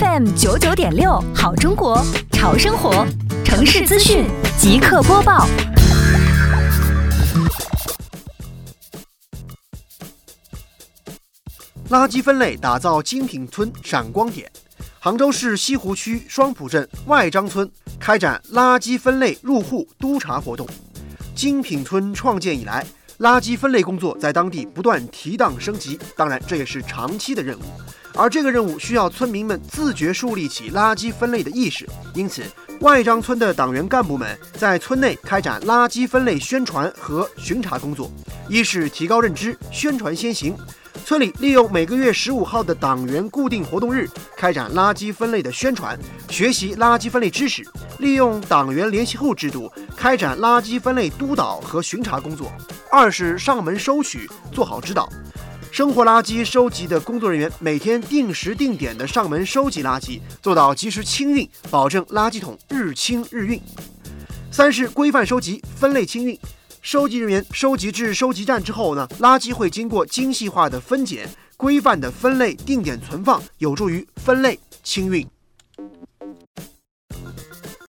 FM 九九点六，好中国，潮生活，城市资讯即刻播报。垃圾分类打造精品村闪光点。杭州市西湖区双浦镇外张村开展垃圾分类入户督查活动。精品村创建以来，垃圾分类工作在当地不断提档升级，当然这也是长期的任务。而这个任务需要村民们自觉树立起垃圾分类的意识，因此外张村的党员干部们在村内开展垃圾分类宣传和巡查工作，一是提高认知，宣传先行。村里利用每个月十五号的党员固定活动日，开展垃圾分类的宣传，学习垃圾分类知识；利用党员联系户制度，开展垃圾分类督导和巡查工作。二是上门收取，做好指导。生活垃圾收集的工作人员每天定时定点的上门收集垃圾，做到及时清运，保证垃圾桶日清日运。三是规范收集，分类清运。收集人员收集至收集站之后呢，垃圾会经过精细化的分拣，规范的分类定点存放，有助于分类清运。